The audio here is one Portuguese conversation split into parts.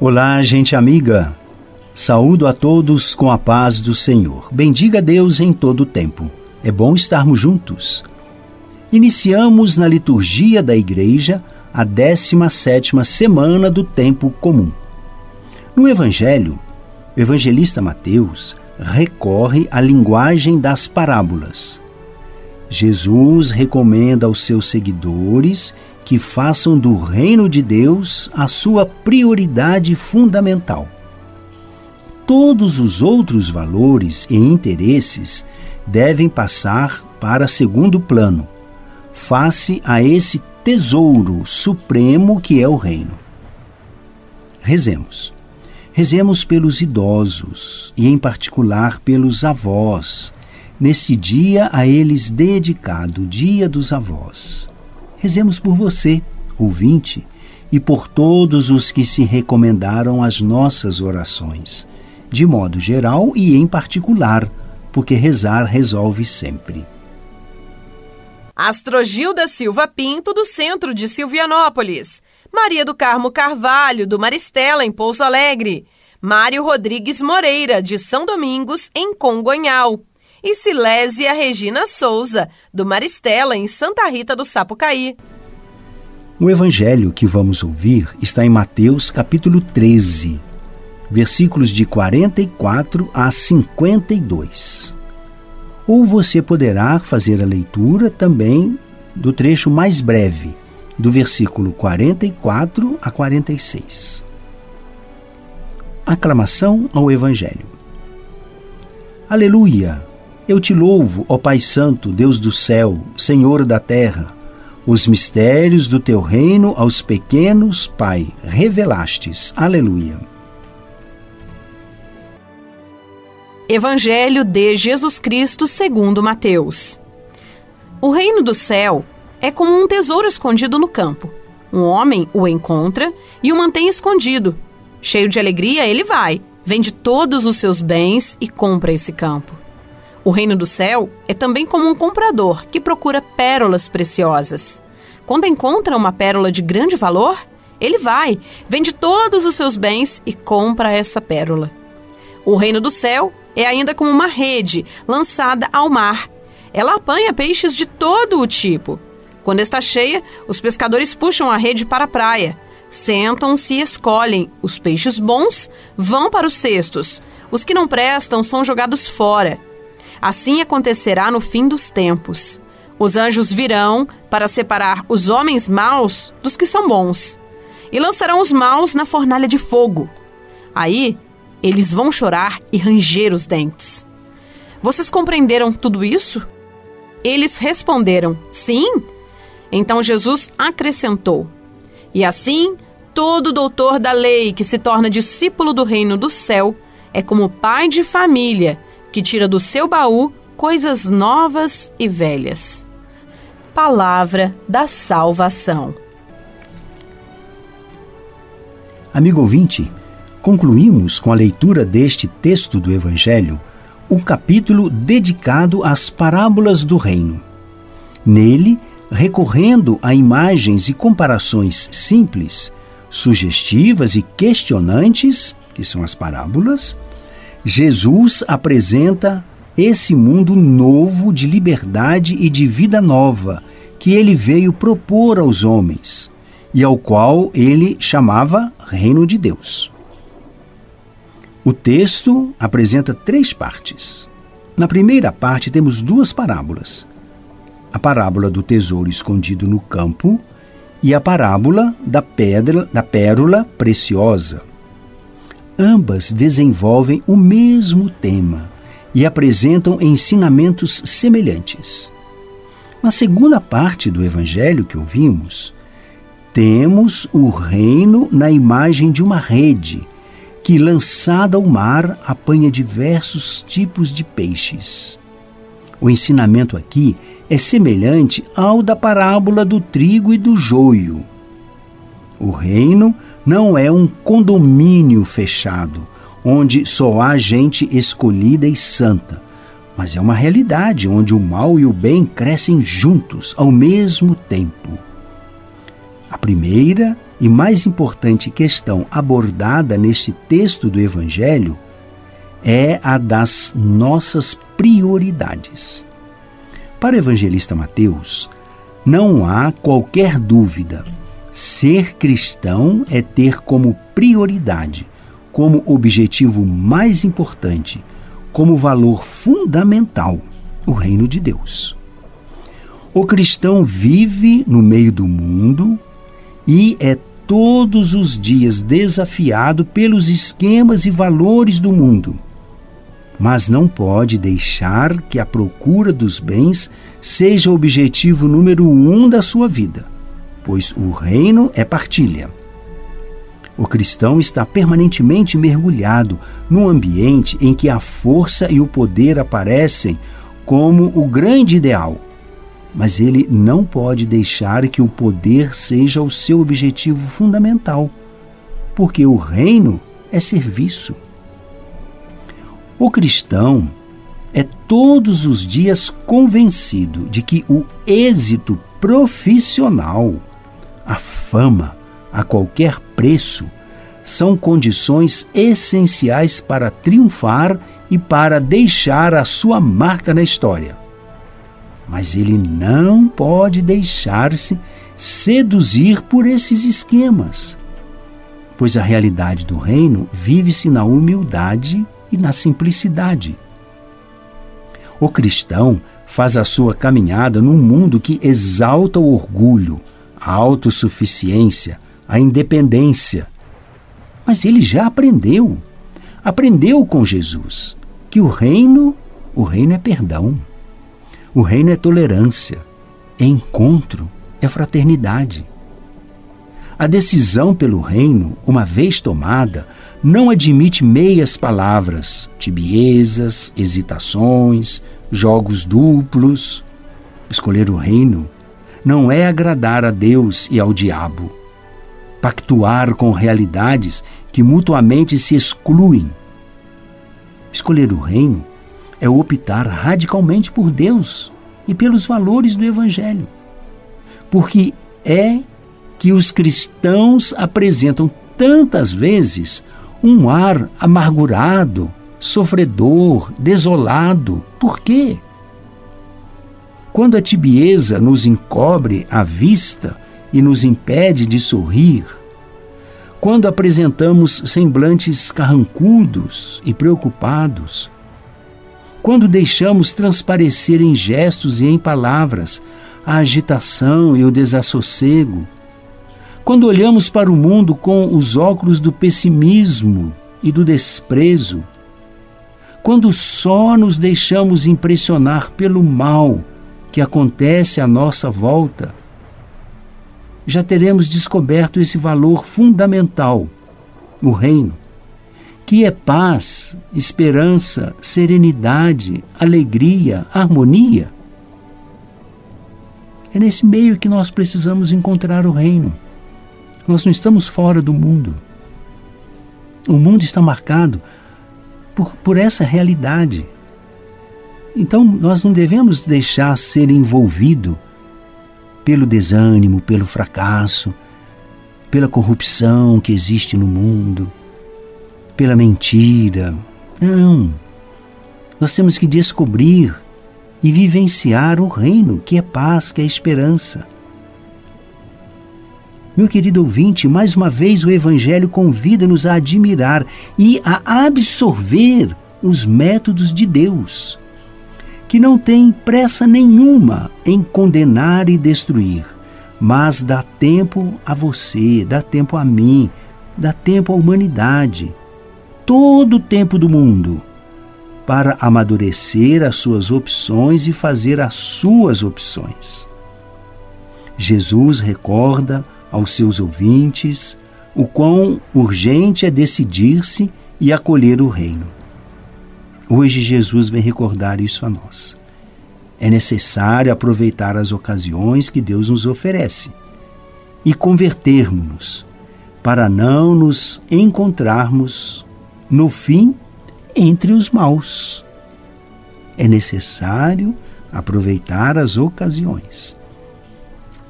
Olá, gente amiga. Saúdo a todos com a paz do Senhor. Bendiga Deus em todo o tempo. É bom estarmos juntos. Iniciamos na liturgia da igreja a 17ª semana do tempo comum. No evangelho, o evangelista Mateus recorre à linguagem das parábolas. Jesus recomenda aos seus seguidores que façam do reino de Deus a sua prioridade fundamental. Todos os outros valores e interesses devem passar para segundo plano, face a esse tesouro supremo que é o reino. Rezemos. Rezemos pelos idosos e, em particular, pelos avós, neste dia a eles dedicado, Dia dos Avós. Rezemos por você, ouvinte, e por todos os que se recomendaram às nossas orações, de modo geral e em particular, porque rezar resolve sempre. Astrogilda Silva Pinto, do centro de Silvianópolis. Maria do Carmo Carvalho, do Maristela, em Pouso Alegre. Mário Rodrigues Moreira, de São Domingos, em Congonhal e Silésia Regina Souza, do Maristela, em Santa Rita do Sapucaí. O evangelho que vamos ouvir está em Mateus capítulo 13, versículos de 44 a 52. Ou você poderá fazer a leitura também do trecho mais breve, do versículo 44 a 46. Aclamação ao Evangelho. Aleluia! Eu te louvo, ó Pai Santo, Deus do céu, Senhor da terra. Os mistérios do teu reino aos pequenos, Pai, revelastes. Aleluia. Evangelho de Jesus Cristo segundo Mateus. O reino do céu é como um tesouro escondido no campo. Um homem o encontra e o mantém escondido. Cheio de alegria, ele vai, vende todos os seus bens e compra esse campo. O reino do céu é também como um comprador que procura pérolas preciosas. Quando encontra uma pérola de grande valor, ele vai, vende todos os seus bens e compra essa pérola. O reino do céu é ainda como uma rede lançada ao mar. Ela apanha peixes de todo o tipo. Quando está cheia, os pescadores puxam a rede para a praia. Sentam-se e escolhem. Os peixes bons vão para os cestos. Os que não prestam são jogados fora. Assim acontecerá no fim dos tempos. Os anjos virão para separar os homens maus dos que são bons, e lançarão os maus na fornalha de fogo. Aí eles vão chorar e ranger os dentes. Vocês compreenderam tudo isso? Eles responderam: Sim. Então Jesus acrescentou: E assim, todo doutor da lei que se torna discípulo do reino do céu é como pai de família que tira do seu baú coisas novas e velhas. Palavra da salvação. Amigo ouvinte, concluímos com a leitura deste texto do Evangelho o capítulo dedicado às parábolas do reino. Nele, recorrendo a imagens e comparações simples, sugestivas e questionantes, que são as parábolas, Jesus apresenta esse mundo novo de liberdade e de vida nova que ele veio propor aos homens e ao qual ele chamava Reino de Deus. O texto apresenta três partes. Na primeira parte temos duas parábolas: a parábola do tesouro escondido no campo e a parábola da pedra da pérola preciosa. Ambas desenvolvem o mesmo tema e apresentam ensinamentos semelhantes. Na segunda parte do evangelho que ouvimos, temos o reino na imagem de uma rede que, lançada ao mar, apanha diversos tipos de peixes. O ensinamento aqui é semelhante ao da parábola do trigo e do joio. O reino não é um condomínio fechado, onde só há gente escolhida e santa, mas é uma realidade onde o mal e o bem crescem juntos ao mesmo tempo. A primeira e mais importante questão abordada neste texto do Evangelho é a das nossas prioridades. Para o evangelista Mateus, não há qualquer dúvida. Ser cristão é ter como prioridade, como objetivo mais importante, como valor fundamental, o reino de Deus. O cristão vive no meio do mundo e é todos os dias desafiado pelos esquemas e valores do mundo. Mas não pode deixar que a procura dos bens seja o objetivo número um da sua vida, pois o reino é partilha. O cristão está permanentemente mergulhado num ambiente em que a força e o poder aparecem como o grande ideal mas ele não pode deixar que o poder seja o seu objetivo fundamental, porque o reino é serviço. O cristão é todos os dias convencido de que o êxito profissional, a fama, a qualquer preço, são condições essenciais para triunfar e para deixar a sua marca na história mas ele não pode deixar-se seduzir por esses esquemas, pois a realidade do reino vive-se na humildade e na simplicidade. O cristão faz a sua caminhada num mundo que exalta o orgulho, a autossuficiência, a independência. Mas ele já aprendeu, aprendeu com Jesus, que o reino, o reino é perdão. O reino é tolerância, é encontro, é fraternidade. A decisão pelo reino, uma vez tomada, não admite meias palavras, tibiezas, hesitações, jogos duplos. Escolher o reino não é agradar a Deus e ao diabo, pactuar com realidades que mutuamente se excluem. Escolher o reino é optar radicalmente por Deus e pelos valores do Evangelho. Porque é que os cristãos apresentam tantas vezes um ar amargurado, sofredor, desolado. Por quê? Quando a tibieza nos encobre a vista e nos impede de sorrir, quando apresentamos semblantes carrancudos e preocupados, quando deixamos transparecer em gestos e em palavras a agitação e o desassossego, quando olhamos para o mundo com os óculos do pessimismo e do desprezo, quando só nos deixamos impressionar pelo mal que acontece à nossa volta, já teremos descoberto esse valor fundamental, o reino que é paz, esperança, serenidade, alegria, harmonia. É nesse meio que nós precisamos encontrar o reino. Nós não estamos fora do mundo. O mundo está marcado por, por essa realidade. Então nós não devemos deixar ser envolvido pelo desânimo, pelo fracasso, pela corrupção que existe no mundo pela mentira. Não. Nós temos que descobrir e vivenciar o reino, que é paz, que é esperança. Meu querido ouvinte, mais uma vez o Evangelho convida-nos a admirar e a absorver os métodos de Deus, que não tem pressa nenhuma em condenar e destruir, mas dá tempo a você, dá tempo a mim, dá tempo à humanidade todo o tempo do mundo para amadurecer as suas opções e fazer as suas opções. Jesus recorda aos seus ouvintes o quão urgente é decidir-se e acolher o reino. Hoje Jesus vem recordar isso a nós. É necessário aproveitar as ocasiões que Deus nos oferece e convertermos-nos para não nos encontrarmos no fim entre os maus. É necessário aproveitar as ocasiões.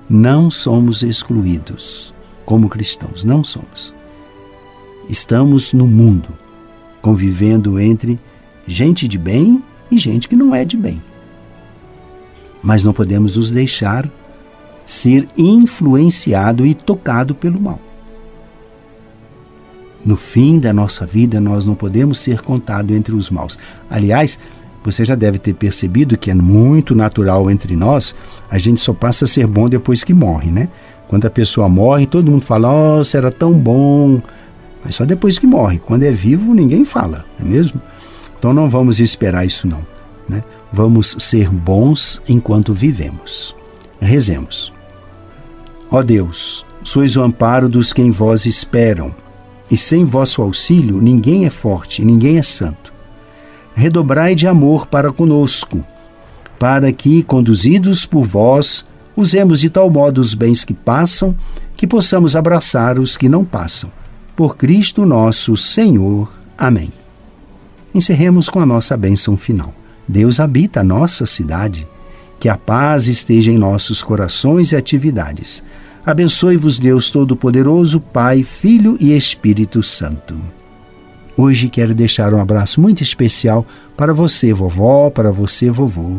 Não somos excluídos como cristãos, não somos. Estamos no mundo, convivendo entre gente de bem e gente que não é de bem. Mas não podemos nos deixar ser influenciado e tocado pelo mal. No fim da nossa vida, nós não podemos ser contados entre os maus. Aliás, você já deve ter percebido que é muito natural entre nós, a gente só passa a ser bom depois que morre, né? Quando a pessoa morre, todo mundo fala, nossa, era tão bom. Mas só depois que morre. Quando é vivo, ninguém fala, não é mesmo? Então não vamos esperar isso não. Né? Vamos ser bons enquanto vivemos. Rezemos. Ó Deus, sois o amparo dos que em vós esperam, e sem vosso auxílio ninguém é forte, ninguém é santo. Redobrai de amor para conosco, para que, conduzidos por vós, usemos de tal modo os bens que passam, que possamos abraçar os que não passam. Por Cristo nosso Senhor. Amém. Encerremos com a nossa bênção final. Deus habita a nossa cidade. Que a paz esteja em nossos corações e atividades. Abençoe-vos, Deus Todo-Poderoso, Pai, Filho e Espírito Santo. Hoje quero deixar um abraço muito especial para você, vovó, para você, vovô.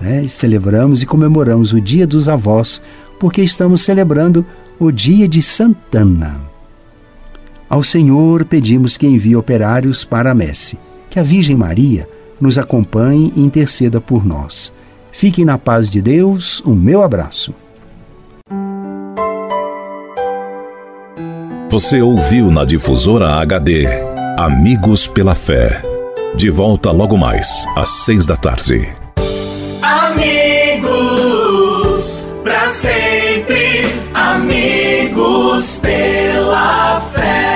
Né? Celebramos e comemoramos o Dia dos Avós, porque estamos celebrando o Dia de Santana. Ao Senhor pedimos que envie operários para a messe, que a Virgem Maria nos acompanhe e interceda por nós. Fiquem na paz de Deus, um meu abraço. Você ouviu na difusora HD Amigos pela Fé. De volta logo mais, às seis da tarde. Amigos, para sempre, amigos pela fé.